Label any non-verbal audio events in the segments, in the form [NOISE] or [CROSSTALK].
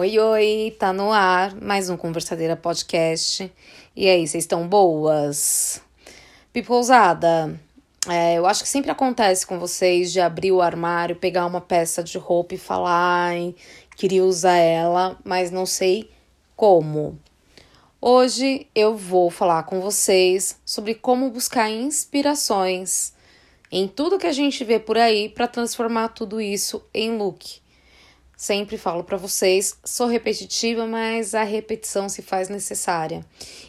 Oi, oi, tá no ar mais um Conversadeira Podcast. E aí, vocês estão boas? Pipousada, é, eu acho que sempre acontece com vocês de abrir o armário, pegar uma peça de roupa e falar, ai, queria usar ela, mas não sei como. Hoje eu vou falar com vocês sobre como buscar inspirações em tudo que a gente vê por aí para transformar tudo isso em look. Sempre falo para vocês, sou repetitiva, mas a repetição se faz necessária.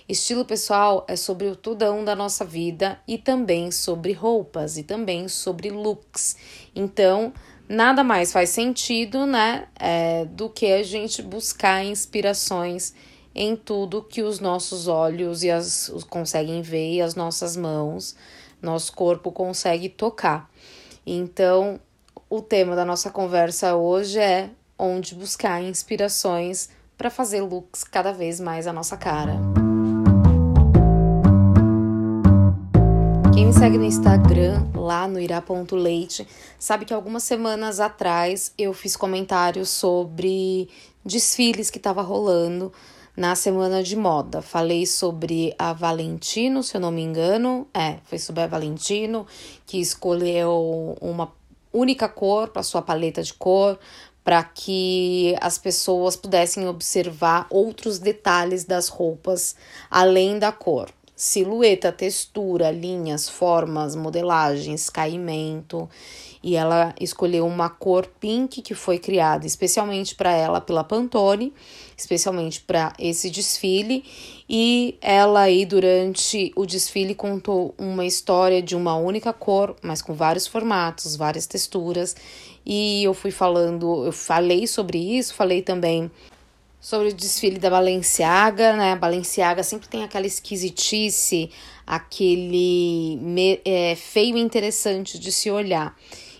Estilo pessoal é sobre o tudão da nossa vida e também sobre roupas e também sobre looks. Então, nada mais faz sentido, né, é, do que a gente buscar inspirações em tudo que os nossos olhos e as conseguem ver e as nossas mãos, nosso corpo consegue tocar. Então, o tema da nossa conversa hoje é onde buscar inspirações para fazer looks cada vez mais a nossa cara. Quem me segue no Instagram, lá no ira.leite, sabe que algumas semanas atrás eu fiz comentários sobre desfiles que estava rolando na semana de moda. Falei sobre a Valentino, se eu não me engano. É, foi sobre a Valentino, que escolheu uma única cor para sua paleta de cor, para que as pessoas pudessem observar outros detalhes das roupas além da cor. Silhueta, textura, linhas, formas, modelagens, caimento. E ela escolheu uma cor pink que foi criada especialmente para ela pela Pantone, especialmente para esse desfile. E ela aí durante o desfile contou uma história de uma única cor, mas com vários formatos, várias texturas e eu fui falando, eu falei sobre isso, falei também sobre o desfile da Balenciaga, né? A Balenciaga sempre tem aquela esquisitice, aquele me, é, feio e interessante de se olhar.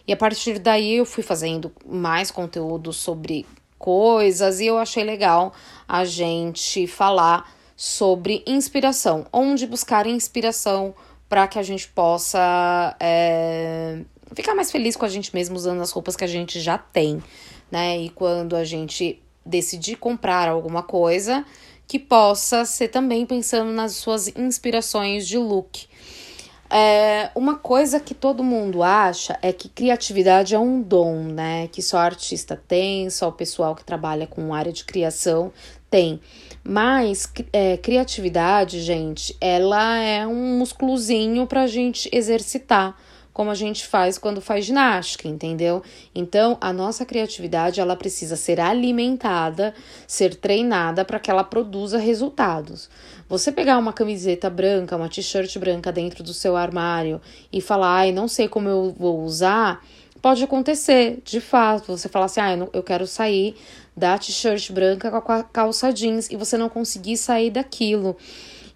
E a partir daí eu fui fazendo mais conteúdo sobre coisas e eu achei legal a gente falar sobre inspiração, onde buscar inspiração para que a gente possa é, ficar mais feliz com a gente mesmo usando as roupas que a gente já tem, né? E quando a gente decidir comprar alguma coisa, que possa ser também pensando nas suas inspirações de look. É, uma coisa que todo mundo acha é que criatividade é um dom, né? Que só artista tem, só o pessoal que trabalha com área de criação tem. Mas é, criatividade, gente, ela é um musculozinho pra gente exercitar como a gente faz quando faz ginástica, entendeu? Então, a nossa criatividade, ela precisa ser alimentada, ser treinada para que ela produza resultados. Você pegar uma camiseta branca, uma t-shirt branca dentro do seu armário e falar, ai, não sei como eu vou usar, pode acontecer, de fato. Você falar assim, ah, eu quero sair da t-shirt branca com a calça jeans e você não conseguir sair daquilo.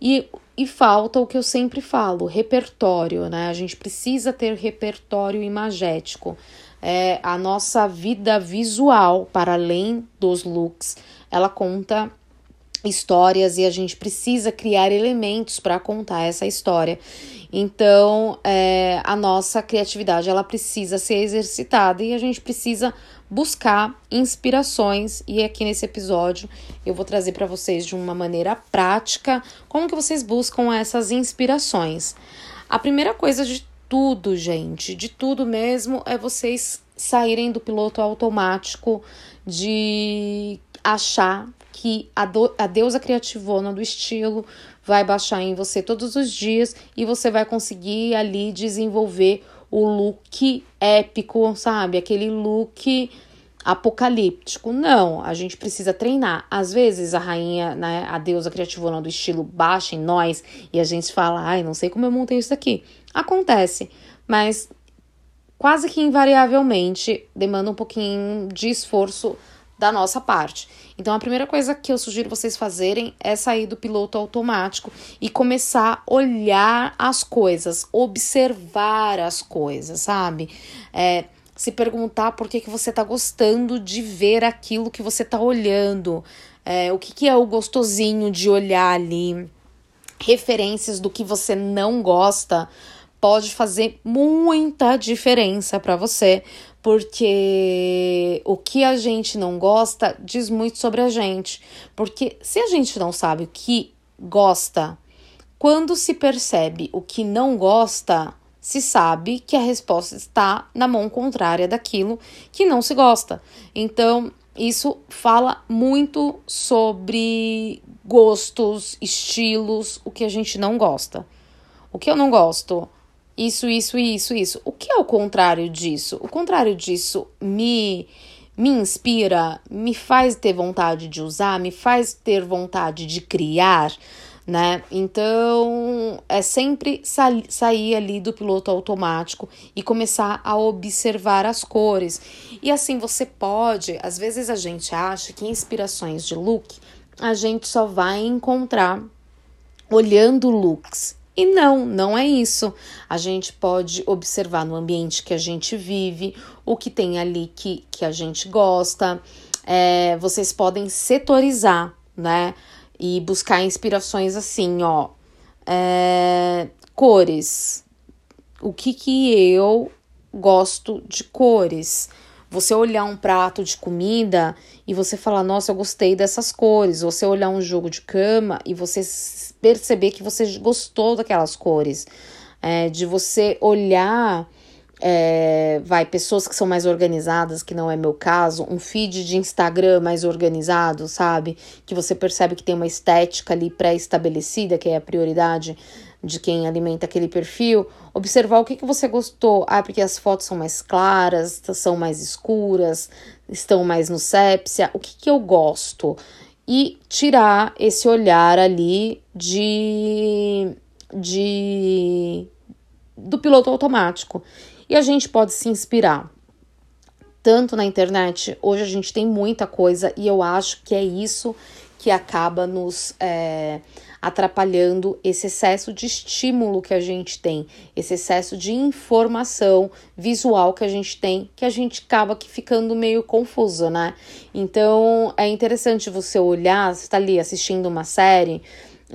E e falta o que eu sempre falo, repertório, né? A gente precisa ter repertório imagético. É, a nossa vida visual, para além dos looks, ela conta histórias e a gente precisa criar elementos para contar essa história. Então, é, a nossa criatividade ela precisa ser exercitada e a gente precisa buscar inspirações e aqui nesse episódio eu vou trazer para vocês de uma maneira prática como que vocês buscam essas inspirações. A primeira coisa de tudo, gente, de tudo mesmo, é vocês saírem do piloto automático de achar que a, do, a deusa criativona do estilo vai baixar em você todos os dias e você vai conseguir ali desenvolver o look épico, sabe? Aquele look apocalíptico. Não, a gente precisa treinar. Às vezes a rainha, né, a deusa criativona do estilo baixa em nós e a gente fala, ai, não sei como eu montei isso aqui. Acontece, mas quase que invariavelmente demanda um pouquinho de esforço da nossa parte. Então, a primeira coisa que eu sugiro vocês fazerem é sair do piloto automático e começar a olhar as coisas, observar as coisas, sabe? É, se perguntar por que, que você está gostando de ver aquilo que você está olhando, é, o que, que é o gostosinho de olhar ali, referências do que você não gosta pode fazer muita diferença para você, porque o que a gente não gosta diz muito sobre a gente. Porque se a gente não sabe o que gosta, quando se percebe o que não gosta, se sabe que a resposta está na mão contrária daquilo que não se gosta. Então, isso fala muito sobre gostos, estilos, o que a gente não gosta. O que eu não gosto? Isso, isso, isso, isso. O que é o contrário disso? O contrário disso me me inspira, me faz ter vontade de usar, me faz ter vontade de criar, né? Então é sempre sa sair ali do piloto automático e começar a observar as cores. E assim você pode, às vezes a gente acha que inspirações de look a gente só vai encontrar olhando looks. E não, não é isso. A gente pode observar no ambiente que a gente vive, o que tem ali que, que a gente gosta. É, vocês podem setorizar, né? E buscar inspirações assim, ó. É, cores. O que que eu gosto de cores? Você olhar um prato de comida e você falar, nossa, eu gostei dessas cores. Você olhar um jogo de cama e você perceber que você gostou daquelas cores. É, de você olhar, é, vai, pessoas que são mais organizadas, que não é meu caso, um feed de Instagram mais organizado, sabe? Que você percebe que tem uma estética ali pré-estabelecida, que é a prioridade de quem alimenta aquele perfil, observar o que, que você gostou. Ah, porque as fotos são mais claras, são mais escuras, estão mais no sépia. O que, que eu gosto? E tirar esse olhar ali de, de do piloto automático. E a gente pode se inspirar tanto na internet. Hoje a gente tem muita coisa e eu acho que é isso que acaba nos é, atrapalhando esse excesso de estímulo que a gente tem, esse excesso de informação visual que a gente tem, que a gente acaba que ficando meio confuso, né? Então é interessante você olhar, você está ali assistindo uma série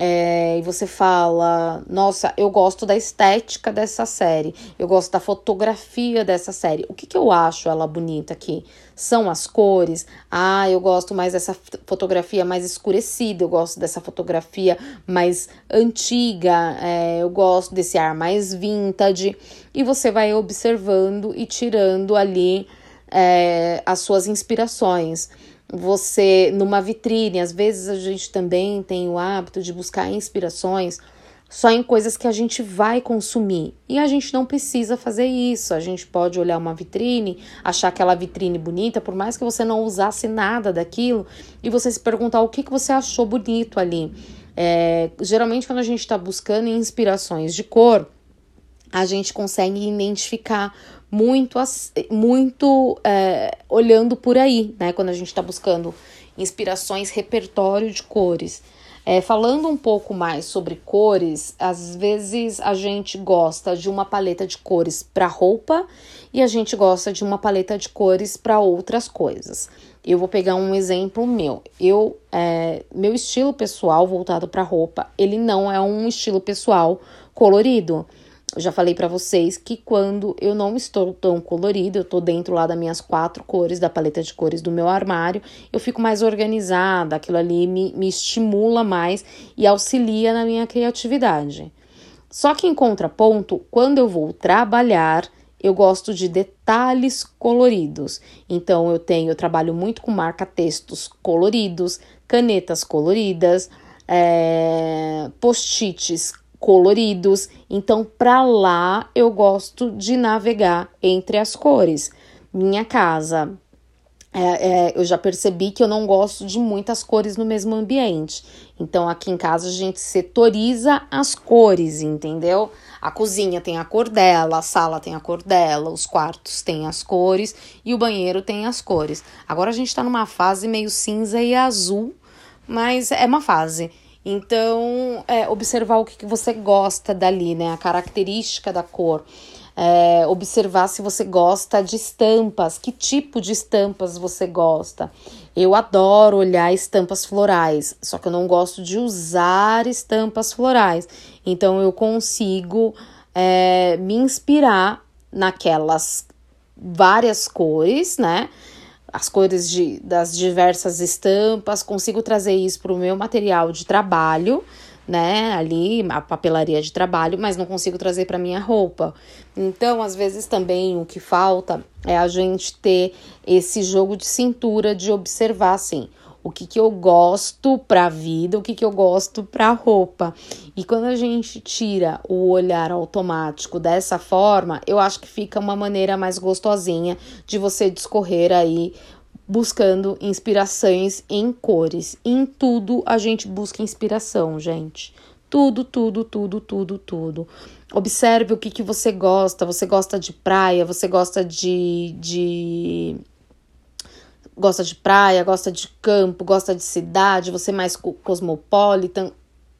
é, e você fala: Nossa, eu gosto da estética dessa série, eu gosto da fotografia dessa série. O que, que eu acho ela bonita aqui? São as cores. Ah, eu gosto mais dessa fotografia mais escurecida, eu gosto dessa fotografia mais antiga, é, eu gosto desse ar mais vintage. E você vai observando e tirando ali é, as suas inspirações você numa vitrine. Às vezes a gente também tem o hábito de buscar inspirações só em coisas que a gente vai consumir. E a gente não precisa fazer isso. A gente pode olhar uma vitrine, achar aquela vitrine bonita, por mais que você não usasse nada daquilo, e você se perguntar o que, que você achou bonito ali. É, geralmente, quando a gente está buscando inspirações de cor, a gente consegue identificar muito, muito é, olhando por aí, né? Quando a gente está buscando inspirações, repertório de cores. É, falando um pouco mais sobre cores, às vezes a gente gosta de uma paleta de cores para roupa e a gente gosta de uma paleta de cores para outras coisas. Eu vou pegar um exemplo meu. Eu, é, meu estilo pessoal voltado para roupa, ele não é um estilo pessoal colorido. Eu já falei para vocês que quando eu não estou tão colorida, eu tô dentro lá das minhas quatro cores, da paleta de cores do meu armário, eu fico mais organizada, aquilo ali me, me estimula mais e auxilia na minha criatividade. Só que em contraponto, quando eu vou trabalhar, eu gosto de detalhes coloridos. Então eu tenho, eu trabalho muito com marca-textos coloridos, canetas coloridas, é, post-its coloridos. Então, para lá eu gosto de navegar entre as cores. Minha casa é, é, eu já percebi que eu não gosto de muitas cores no mesmo ambiente. Então, aqui em casa a gente setoriza as cores, entendeu? A cozinha tem a cor dela, a sala tem a cor dela, os quartos têm as cores e o banheiro tem as cores. Agora a gente tá numa fase meio cinza e azul, mas é uma fase. Então, é, observar o que, você gosta dali, né? A característica da cor é, observar se você gosta de estampas, que tipo de estampas você gosta. Eu adoro olhar estampas florais, só que eu não gosto de usar estampas florais. Então eu consigo é, me inspirar naquelas várias cores, né? As cores de, das diversas estampas, consigo trazer isso para o meu material de trabalho né, ali, a papelaria de trabalho, mas não consigo trazer para minha roupa. Então, às vezes também o que falta é a gente ter esse jogo de cintura de observar assim, o que, que eu gosto para a vida, o que, que eu gosto para a roupa. E quando a gente tira o olhar automático dessa forma, eu acho que fica uma maneira mais gostosinha de você discorrer aí buscando inspirações em cores. Em tudo a gente busca inspiração, gente. Tudo, tudo, tudo, tudo, tudo. Observe o que, que você gosta. Você gosta de praia, você gosta de, de. Gosta de praia, gosta de campo, gosta de cidade, você é mais cosmopolitan.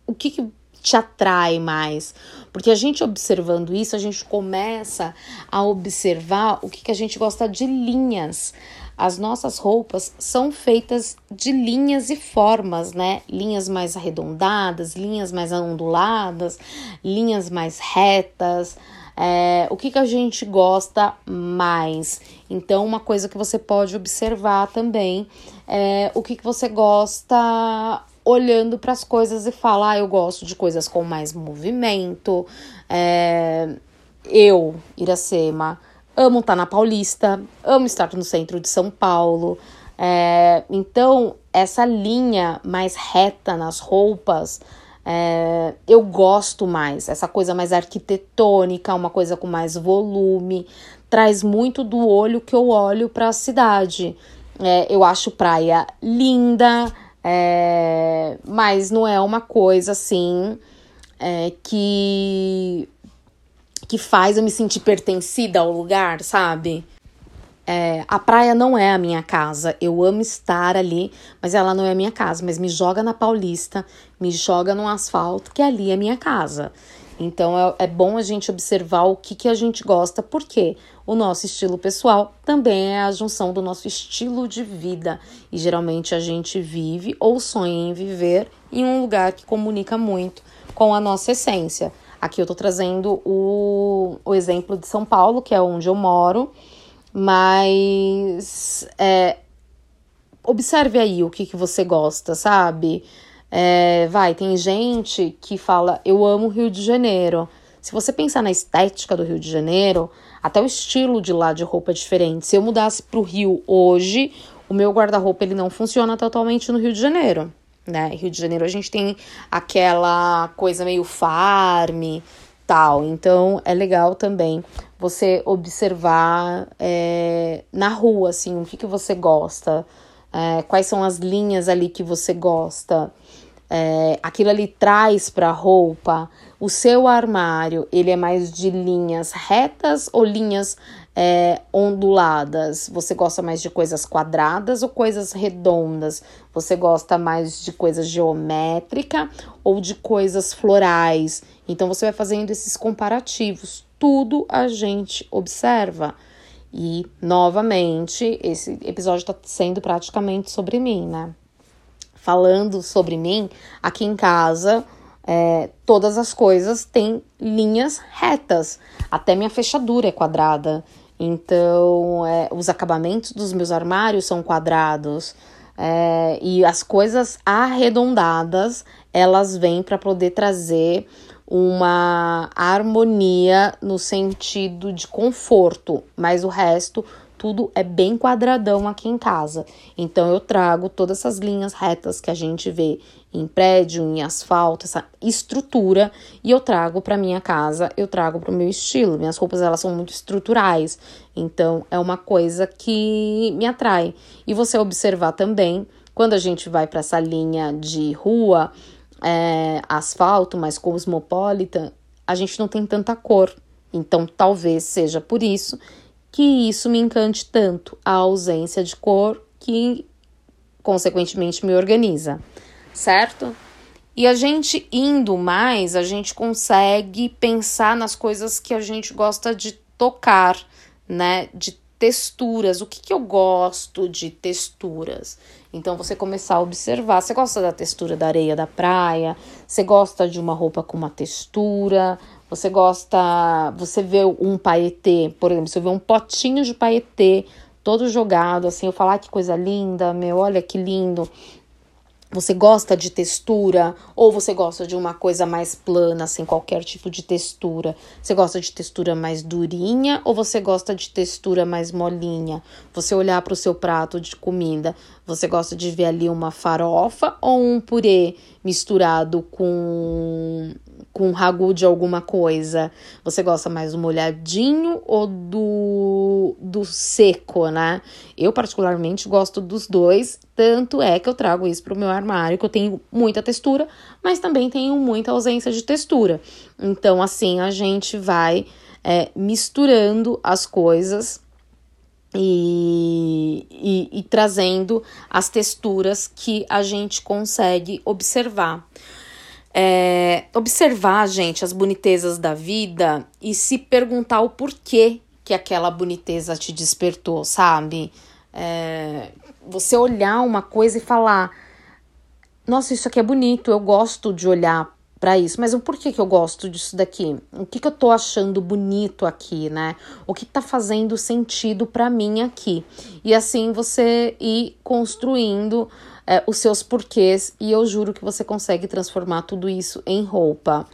O que, que te atrai mais? Porque a gente observando isso, a gente começa a observar o que, que a gente gosta de linhas. As nossas roupas são feitas de linhas e formas, né? Linhas mais arredondadas, linhas mais onduladas, linhas mais retas. É, o que, que a gente gosta mais? Então, uma coisa que você pode observar também é o que, que você gosta olhando para as coisas e falar: ah, eu gosto de coisas com mais movimento. É, eu, Iracema, amo estar na Paulista, amo estar no centro de São Paulo. É, então, essa linha mais reta nas roupas, é, eu gosto mais. Essa coisa mais arquitetônica, uma coisa com mais volume, traz muito do olho que eu olho para a cidade. É, eu acho praia linda, é, mas não é uma coisa assim é, que que faz eu me sentir pertencida ao lugar, sabe? É, a praia não é a minha casa. Eu amo estar ali, mas ela não é a minha casa. Mas me joga na Paulista, me joga no asfalto, que ali é minha casa. Então é, é bom a gente observar o que, que a gente gosta, porque o nosso estilo pessoal também é a junção do nosso estilo de vida. E geralmente a gente vive ou sonha em viver em um lugar que comunica muito com a nossa essência. Aqui eu tô trazendo o, o exemplo de São Paulo, que é onde eu moro, mas é, observe aí o que, que você gosta, sabe? É, vai, tem gente que fala, eu amo o Rio de Janeiro. Se você pensar na estética do Rio de Janeiro, até o estilo de lá de roupa é diferente. Se eu mudasse para o Rio hoje, o meu guarda-roupa ele não funciona totalmente no Rio de Janeiro né? Rio de Janeiro a gente tem aquela coisa meio farm, tal. Então é legal também você observar é, na rua, assim, o que, que você gosta, é, quais são as linhas ali que você gosta. É, aquilo ali traz para a roupa. O seu armário, ele é mais de linhas retas ou linhas é, onduladas? Você gosta mais de coisas quadradas ou coisas redondas? Você gosta mais de coisas geométrica ou de coisas florais? Então você vai fazendo esses comparativos. Tudo a gente observa. E novamente, esse episódio está sendo praticamente sobre mim, né? Falando sobre mim, aqui em casa, é, todas as coisas têm linhas retas. Até minha fechadura é quadrada. Então, é, os acabamentos dos meus armários são quadrados. É, e as coisas arredondadas, elas vêm para poder trazer uma harmonia no sentido de conforto, mas o resto tudo é bem quadradão aqui em casa. Então eu trago todas essas linhas retas que a gente vê em prédio, em asfalto, essa estrutura, e eu trago para minha casa, eu trago para o meu estilo. Minhas roupas elas são muito estruturais, então é uma coisa que me atrai. E você observar também, quando a gente vai para essa linha de rua, é, asfalto, mais cosmopolita, a gente não tem tanta cor. Então talvez seja por isso que isso me encante tanto, a ausência de cor que consequentemente me organiza certo? E a gente indo mais, a gente consegue pensar nas coisas que a gente gosta de tocar, né? De texturas. O que, que eu gosto de texturas? Então você começar a observar. Você gosta da textura da areia da praia? Você gosta de uma roupa com uma textura? Você gosta. Você vê um paetê, por exemplo, você vê um potinho de paetê todo jogado, assim, eu falar ah, que coisa linda, meu, olha que lindo. Você gosta de textura ou você gosta de uma coisa mais plana, sem qualquer tipo de textura? Você gosta de textura mais durinha ou você gosta de textura mais molinha? Você olhar para o seu prato de comida, você gosta de ver ali uma farofa ou um purê misturado com com ragu de alguma coisa? Você gosta mais do molhadinho ou do, do seco, né? Eu, particularmente, gosto dos dois. Tanto é que eu trago isso para o meu armário, que eu tenho muita textura, mas também tenho muita ausência de textura. Então, assim, a gente vai é, misturando as coisas. E, e, e trazendo as texturas que a gente consegue observar. É, observar, gente, as bonitezas da vida e se perguntar o porquê que aquela boniteza te despertou, sabe? É, você olhar uma coisa e falar: Nossa, isso aqui é bonito, eu gosto de olhar para isso, mas o porquê que eu gosto disso daqui? O que, que eu tô achando bonito aqui, né? O que tá fazendo sentido para mim aqui? E assim você ir construindo é, os seus porquês e eu juro que você consegue transformar tudo isso em roupa.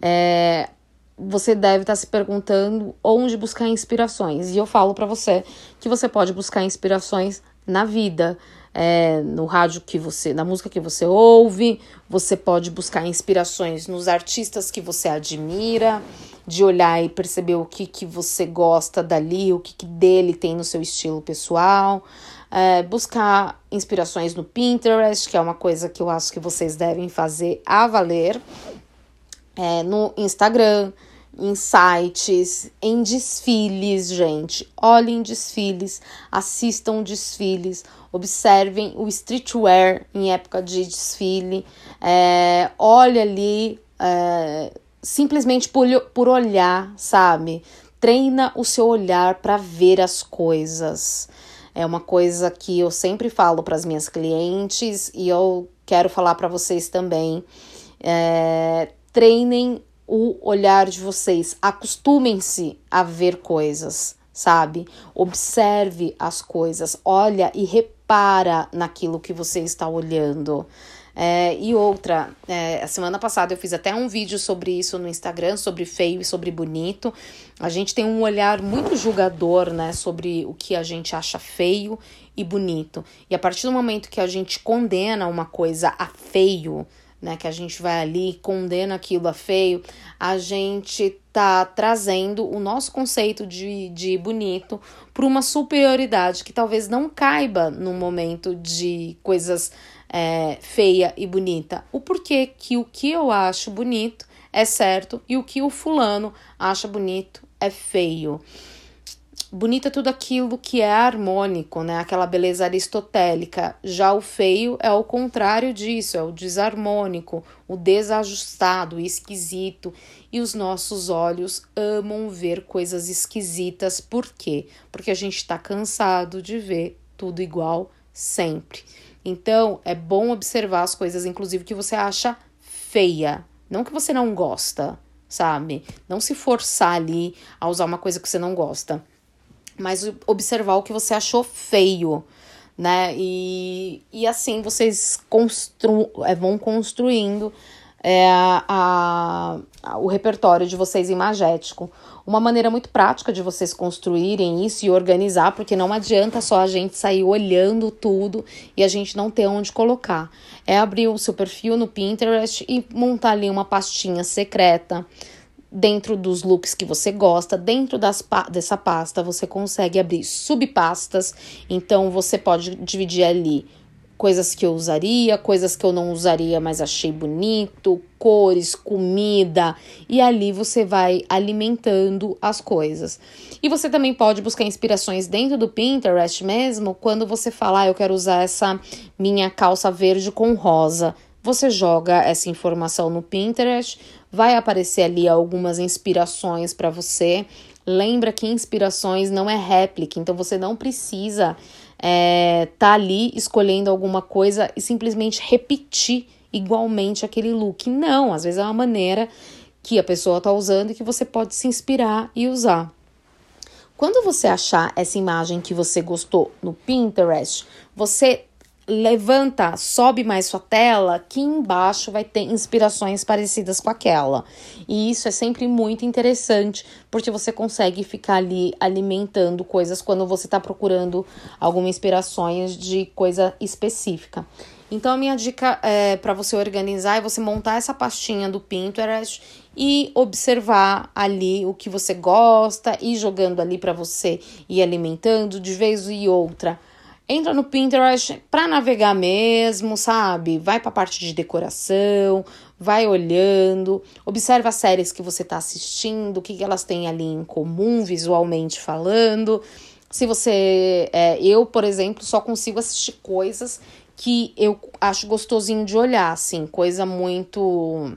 É, você deve estar tá se perguntando onde buscar inspirações. E eu falo para você que você pode buscar inspirações na vida, é, no rádio que você, na música que você ouve, você pode buscar inspirações nos artistas que você admira, de olhar e perceber o que, que você gosta dali, o que, que dele tem no seu estilo pessoal é, buscar inspirações no Pinterest, que é uma coisa que eu acho que vocês devem fazer a valer, é, no Instagram, em sites, em desfiles, gente. Olhem desfiles, assistam desfiles, observem o streetwear em época de desfile, é, olhe ali é, simplesmente por, por olhar, sabe? Treina o seu olhar para ver as coisas. É uma coisa que eu sempre falo para as minhas clientes e eu quero falar para vocês também. É, treinem o olhar de vocês, acostumem-se a ver coisas, sabe? Observe as coisas, olha e repara naquilo que você está olhando. É, e outra, é, a semana passada eu fiz até um vídeo sobre isso no Instagram, sobre feio e sobre bonito. A gente tem um olhar muito julgador, né, sobre o que a gente acha feio e bonito. E a partir do momento que a gente condena uma coisa a feio, né, que a gente vai ali e condena aquilo a feio, a gente tá trazendo o nosso conceito de, de bonito para uma superioridade que talvez não caiba no momento de coisas é, feia e bonita. O porquê que o que eu acho bonito é certo e o que o fulano acha bonito é feio. Bonito é tudo aquilo que é harmônico, né? Aquela beleza aristotélica. Já o feio é o contrário disso, é o desarmônico, o desajustado, o esquisito. E os nossos olhos amam ver coisas esquisitas. Por quê? Porque a gente está cansado de ver tudo igual sempre. Então, é bom observar as coisas, inclusive, que você acha feia. Não que você não gosta, sabe? Não se forçar ali a usar uma coisa que você não gosta. Mas observar o que você achou feio, né? E, e assim vocês constru é, vão construindo é, a, a, o repertório de vocês imagético. Uma maneira muito prática de vocês construírem isso e organizar, porque não adianta só a gente sair olhando tudo e a gente não ter onde colocar. É abrir o seu perfil no Pinterest e montar ali uma pastinha secreta dentro dos looks que você gosta, dentro das, dessa pasta você consegue abrir subpastas, então você pode dividir ali coisas que eu usaria, coisas que eu não usaria, mas achei bonito, cores, comida, e ali você vai alimentando as coisas. E você também pode buscar inspirações dentro do Pinterest mesmo, quando você falar, ah, eu quero usar essa minha calça verde com rosa. Você joga essa informação no Pinterest, vai aparecer ali algumas inspirações para você. Lembra que inspirações não é réplica, então você não precisa é, tá ali escolhendo alguma coisa e simplesmente repetir igualmente aquele look. Não, às vezes é uma maneira que a pessoa tá usando e que você pode se inspirar e usar. Quando você achar essa imagem que você gostou no Pinterest, você levanta, sobe mais sua tela, que embaixo vai ter inspirações parecidas com aquela. E isso é sempre muito interessante, porque você consegue ficar ali alimentando coisas quando você está procurando alguma inspirações de coisa específica. Então a minha dica é, para você organizar é você montar essa pastinha do Pinterest e observar ali o que você gosta e jogando ali para você ir alimentando de vez e outra Entra no Pinterest para navegar mesmo, sabe? Vai para a parte de decoração, vai olhando, observa as séries que você está assistindo, o que, elas têm ali em comum visualmente falando. Se você. É, eu, por exemplo, só consigo assistir coisas que eu acho gostosinho de olhar, assim, coisa muito.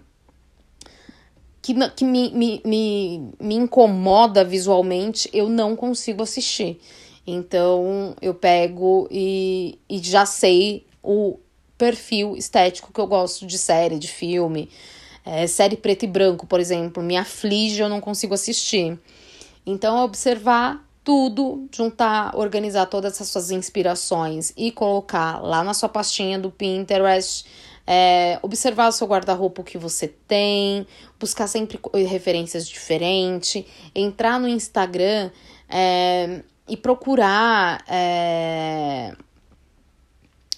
Que, que me, me, me, me incomoda visualmente, eu não consigo assistir. Então eu pego e, e já sei o perfil estético que eu gosto de série, de filme. É, série preto e branco, por exemplo, me aflige, eu não consigo assistir. Então, observar tudo, juntar, organizar todas essas suas inspirações e colocar lá na sua pastinha do Pinterest. É, observar o seu guarda-roupa que você tem, buscar sempre referências diferentes, entrar no Instagram. É, e procurar é,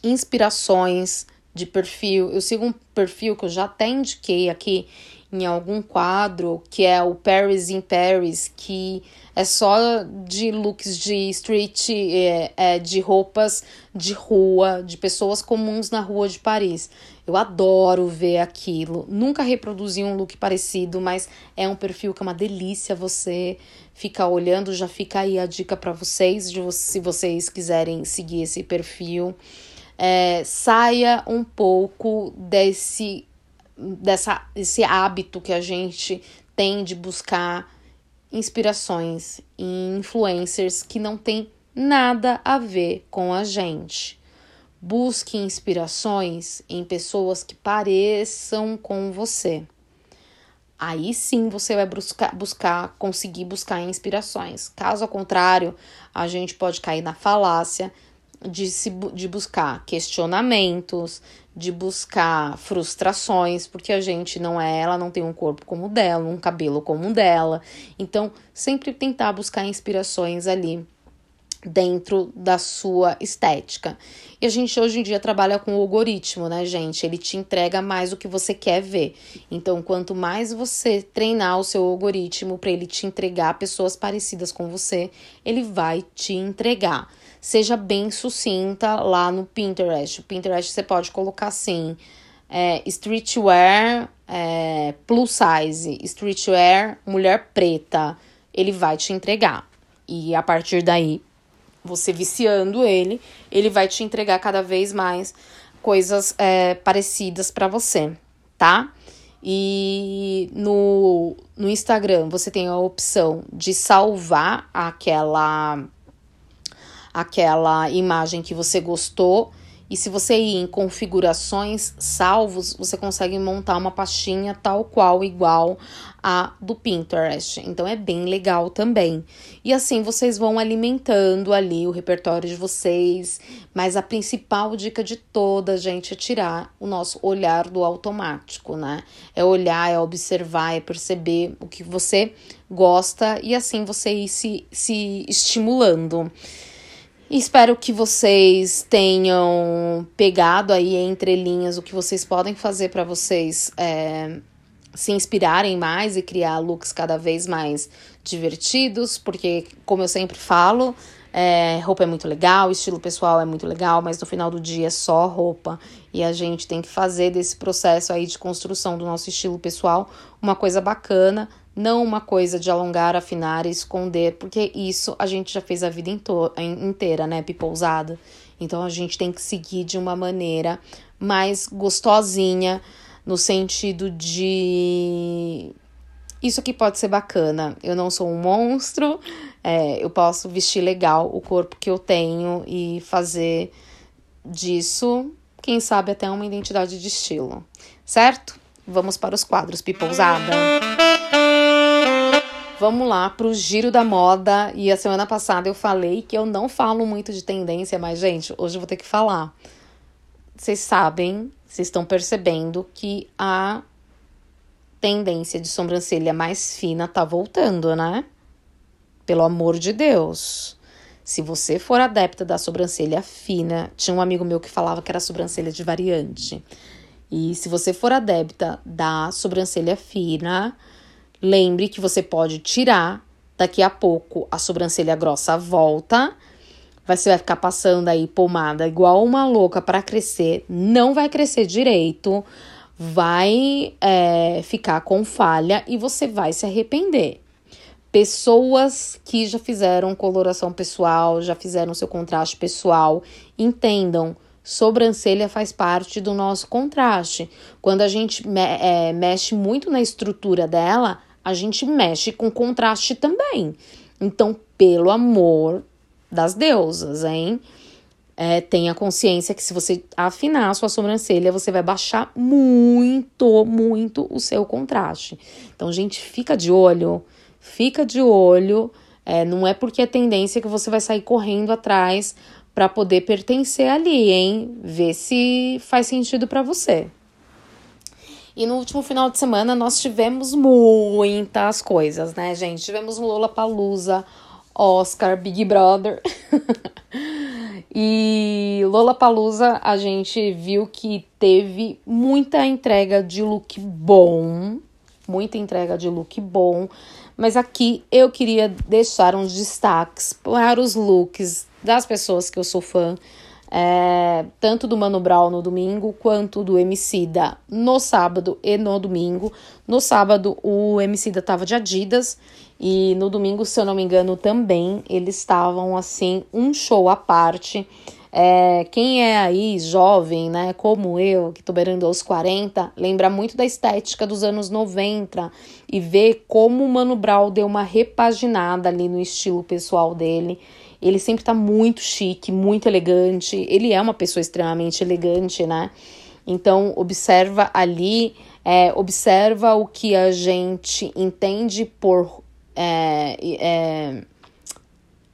inspirações de perfil. Eu sigo um perfil que eu já até indiquei aqui em algum quadro, que é o Paris in Paris, que é só de looks de street, é, é, de roupas de rua, de pessoas comuns na rua de Paris. Eu adoro ver aquilo. Nunca reproduzi um look parecido, mas é um perfil que é uma delícia você ficar olhando. Já fica aí a dica para vocês, de, se vocês quiserem seguir esse perfil. É, saia um pouco desse, dessa, esse hábito que a gente tem de buscar inspirações em influencers que não tem nada a ver com a gente. Busque inspirações em pessoas que pareçam com você. Aí sim você vai buscar, buscar, conseguir buscar inspirações. Caso contrário, a gente pode cair na falácia de, se, de buscar questionamentos, de buscar frustrações, porque a gente não é ela, não tem um corpo como o dela, um cabelo como o dela. Então, sempre tentar buscar inspirações ali dentro da sua estética. E a gente hoje em dia trabalha com o algoritmo, né, gente? Ele te entrega mais o que você quer ver. Então, quanto mais você treinar o seu algoritmo para ele te entregar pessoas parecidas com você, ele vai te entregar. Seja bem sucinta lá no Pinterest. O Pinterest você pode colocar assim: é, streetwear é, plus size, streetwear mulher preta. Ele vai te entregar. E a partir daí você viciando ele, ele vai te entregar cada vez mais coisas é, parecidas para você, tá? E no, no Instagram você tem a opção de salvar aquela aquela imagem que você gostou E se você ir em configurações salvos, você consegue montar uma pastinha tal qual igual a do Pinterest. Então é bem legal também. E assim vocês vão alimentando ali o repertório de vocês, mas a principal dica de toda, gente, é tirar o nosso olhar do automático, né? É olhar, é observar, é perceber o que você gosta e assim você ir se, se estimulando. Espero que vocês tenham pegado aí entre linhas o que vocês podem fazer para vocês é, se inspirarem mais e criar looks cada vez mais divertidos, porque, como eu sempre falo, é, roupa é muito legal, estilo pessoal é muito legal, mas no final do dia é só roupa. E a gente tem que fazer desse processo aí de construção do nosso estilo pessoal uma coisa bacana, não uma coisa de alongar, afinar e esconder, porque isso a gente já fez a vida inteira, né, pipousada. Então a gente tem que seguir de uma maneira mais gostosinha, no sentido de. Isso aqui pode ser bacana. Eu não sou um monstro, é, eu posso vestir legal o corpo que eu tenho e fazer disso, quem sabe, até uma identidade de estilo, certo? Vamos para os quadros, pipousada. Vamos lá para o giro da moda. E a semana passada eu falei que eu não falo muito de tendência, mas, gente, hoje eu vou ter que falar. Vocês sabem, vocês estão percebendo que a tendência de sobrancelha mais fina tá voltando, né? Pelo amor de Deus. Se você for adepta da sobrancelha fina, tinha um amigo meu que falava que era sobrancelha de variante. E se você for adepta da sobrancelha fina, Lembre que você pode tirar, daqui a pouco a sobrancelha grossa volta. Você vai ficar passando aí pomada igual uma louca para crescer, não vai crescer direito, vai é, ficar com falha e você vai se arrepender. Pessoas que já fizeram coloração pessoal, já fizeram seu contraste pessoal, entendam sobrancelha faz parte do nosso contraste. Quando a gente me é, mexe muito na estrutura dela, a gente mexe com contraste também. Então, pelo amor das deusas, hein? É, tenha consciência que se você afinar a sua sobrancelha, você vai baixar muito, muito o seu contraste. Então, gente, fica de olho, fica de olho. É, não é porque é tendência que você vai sair correndo atrás para poder pertencer ali, hein? Vê se faz sentido para você. E no último final de semana nós tivemos muitas coisas, né, gente? Tivemos Lola Palusa, Oscar, Big Brother. [LAUGHS] e Lola Palusa a gente viu que teve muita entrega de look bom, muita entrega de look bom. Mas aqui eu queria deixar uns destaques para os looks das pessoas que eu sou fã é, tanto do Mano Brown no domingo quanto do Emicida no sábado e no domingo. No sábado o Emicida tava de Adidas e no domingo, se eu não me engano, também eles estavam assim um show à parte. É, quem é aí jovem, né, como eu, que tô beirando aos 40, lembra muito da estética dos anos 90 e vê como o Mano Brown deu uma repaginada ali no estilo pessoal dele. Ele sempre tá muito chique, muito elegante. Ele é uma pessoa extremamente elegante, né? Então, observa ali, é, observa o que a gente entende por é, é,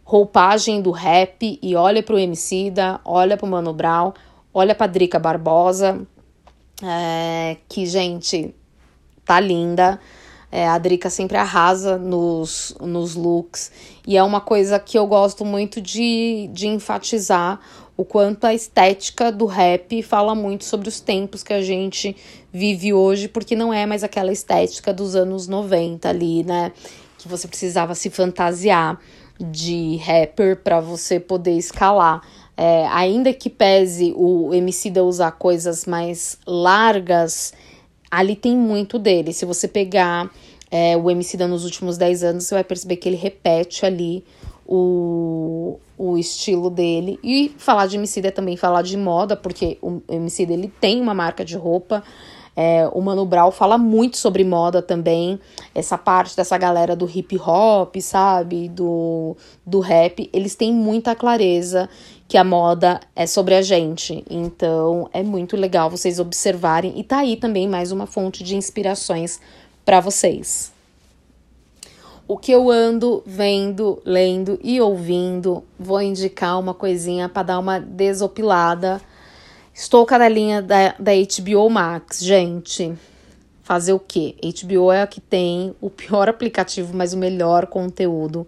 roupagem do rap e olha pro Emicida, olha pro Mano Brown, olha pra Drica Barbosa, é, que, gente, tá linda. É, a Drica sempre arrasa nos, nos looks. E é uma coisa que eu gosto muito de, de enfatizar o quanto a estética do rap fala muito sobre os tempos que a gente vive hoje, porque não é mais aquela estética dos anos 90 ali, né? Que você precisava se fantasiar de rapper para você poder escalar. É, ainda que pese o MC da usar coisas mais largas, ali tem muito dele. Se você pegar é, o MC da nos últimos 10 anos, você vai perceber que ele repete ali o, o estilo dele. E falar de MC é também falar de moda, porque o MC ele tem uma marca de roupa. É, o Mano Brown fala muito sobre moda também. Essa parte dessa galera do hip hop, sabe? Do, do rap. Eles têm muita clareza que a moda é sobre a gente. Então é muito legal vocês observarem. E tá aí também mais uma fonte de inspirações para vocês. O que eu ando vendo, lendo e ouvindo, vou indicar uma coisinha para dar uma desopilada. Estou cadelinha da, da HBO Max, gente. Fazer o quê? HBO é a que tem o pior [LAUGHS] aplicativo, mas o melhor conteúdo.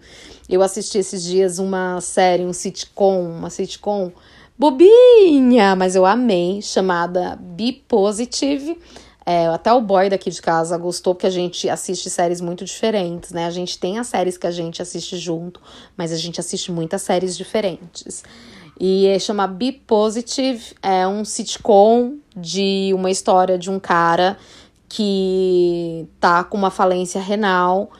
Eu assisti esses dias uma série, um sitcom, uma sitcom bobinha, mas eu amei, chamada Be Positive. É, até o boy daqui de casa gostou porque a gente assiste séries muito diferentes, né? A gente tem as séries que a gente assiste junto, mas a gente assiste muitas séries diferentes. E é chama Be Positive, é um sitcom de uma história de um cara que tá com uma falência renal,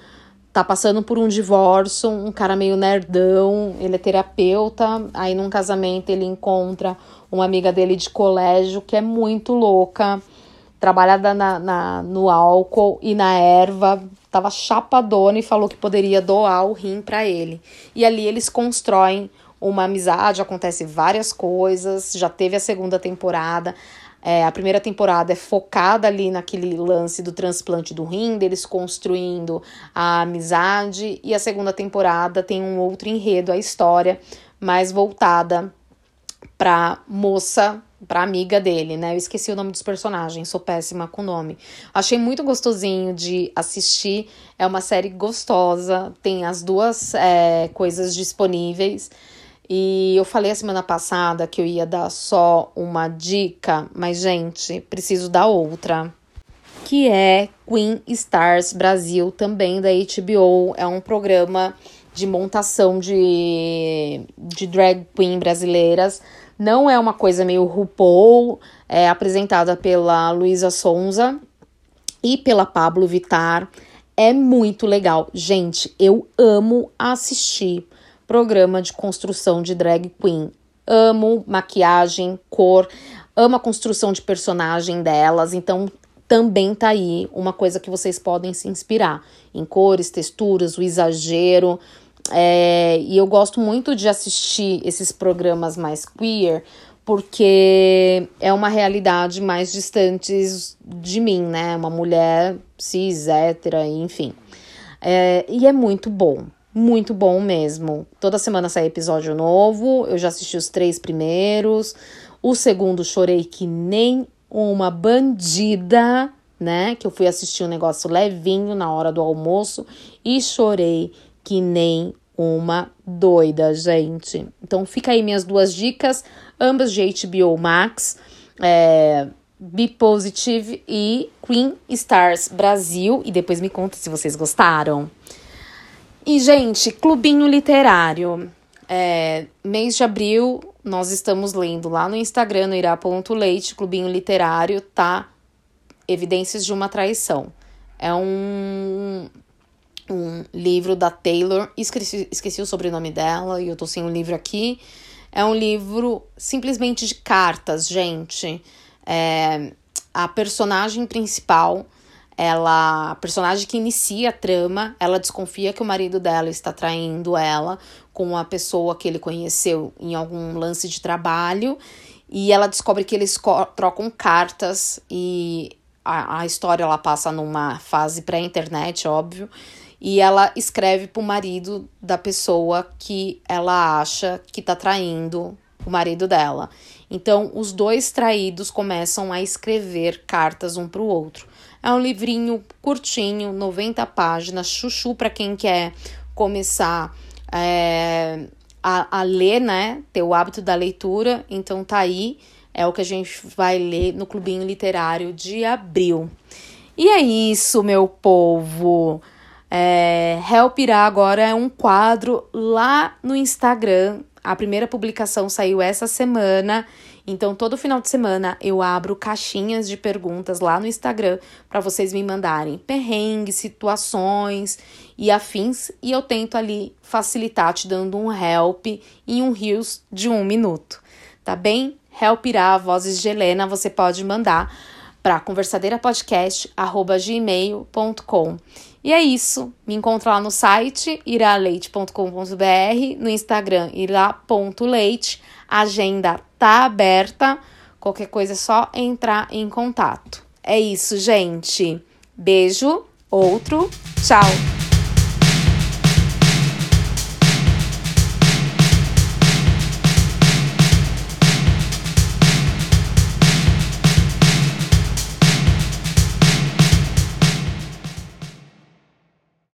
tá passando por um divórcio, um cara meio nerdão, ele é terapeuta, aí num casamento ele encontra uma amiga dele de colégio que é muito louca trabalhada na, na, no álcool e na erva, tava chapadona e falou que poderia doar o rim para ele. E ali eles constroem uma amizade, acontece várias coisas, já teve a segunda temporada. É, a primeira temporada é focada ali naquele lance do transplante do rim, deles construindo a amizade, e a segunda temporada tem um outro enredo, a história mais voltada pra moça pra amiga dele, né? Eu esqueci o nome dos personagens, sou péssima com o nome. Achei muito gostosinho de assistir. É uma série gostosa, tem as duas é, coisas disponíveis. E eu falei a semana passada que eu ia dar só uma dica, mas, gente, preciso dar outra. Que é Queen Stars Brasil, também da HBO. É um programa de montação de, de drag queen brasileiras não é uma coisa meio RuPaul, é apresentada pela Luísa Sonza e pela Pablo Vitar. É muito legal. Gente, eu amo assistir programa de construção de drag queen. Amo maquiagem, cor, amo a construção de personagem delas. Então, também tá aí uma coisa que vocês podem se inspirar em cores, texturas, o exagero. É, e eu gosto muito de assistir esses programas mais queer, porque é uma realidade mais distante de mim, né? Uma mulher cis, hétera, enfim. É, e é muito bom, muito bom mesmo. Toda semana sai episódio novo, eu já assisti os três primeiros. O segundo chorei que nem uma bandida, né? Que eu fui assistir um negócio levinho na hora do almoço e chorei que nem uma doida, gente. Então fica aí minhas duas dicas, ambas de HBO Max, é, Be Positive e Queen Stars Brasil. E depois me conta se vocês gostaram. E, gente, Clubinho Literário. É, mês de abril, nós estamos lendo lá no Instagram, no irá.leite, Clubinho Literário, tá? Evidências de uma traição. É um um livro da Taylor, esqueci, esqueci o sobrenome dela e eu tô sem o livro aqui. É um livro simplesmente de cartas, gente. É, a personagem principal, ela, a personagem que inicia a trama, ela desconfia que o marido dela está traindo ela com uma pessoa que ele conheceu em algum lance de trabalho e ela descobre que eles trocam cartas e a, a história ela passa numa fase pré-internet, óbvio e ela escreve pro marido da pessoa que ela acha que tá traindo o marido dela. Então, os dois traídos começam a escrever cartas um pro outro. É um livrinho curtinho, 90 páginas, chuchu para quem quer começar é, a, a ler, né? Ter o hábito da leitura. Então, tá aí. É o que a gente vai ler no Clubinho Literário de abril. E é isso, meu povo. É, Help Irá agora é um quadro lá no Instagram. A primeira publicação saiu essa semana. Então, todo final de semana eu abro caixinhas de perguntas lá no Instagram para vocês me mandarem perrengues, situações e afins. E eu tento ali facilitar te dando um help em um rios de um minuto. Tá bem? Help irá, vozes de Helena, você pode mandar para conversadeirapodcast@gmail.com. E é isso. Me encontra lá no site iraleite.com.br, no Instagram ira.leite. A agenda tá aberta. Qualquer coisa é só entrar em contato. É isso, gente. Beijo, outro, tchau!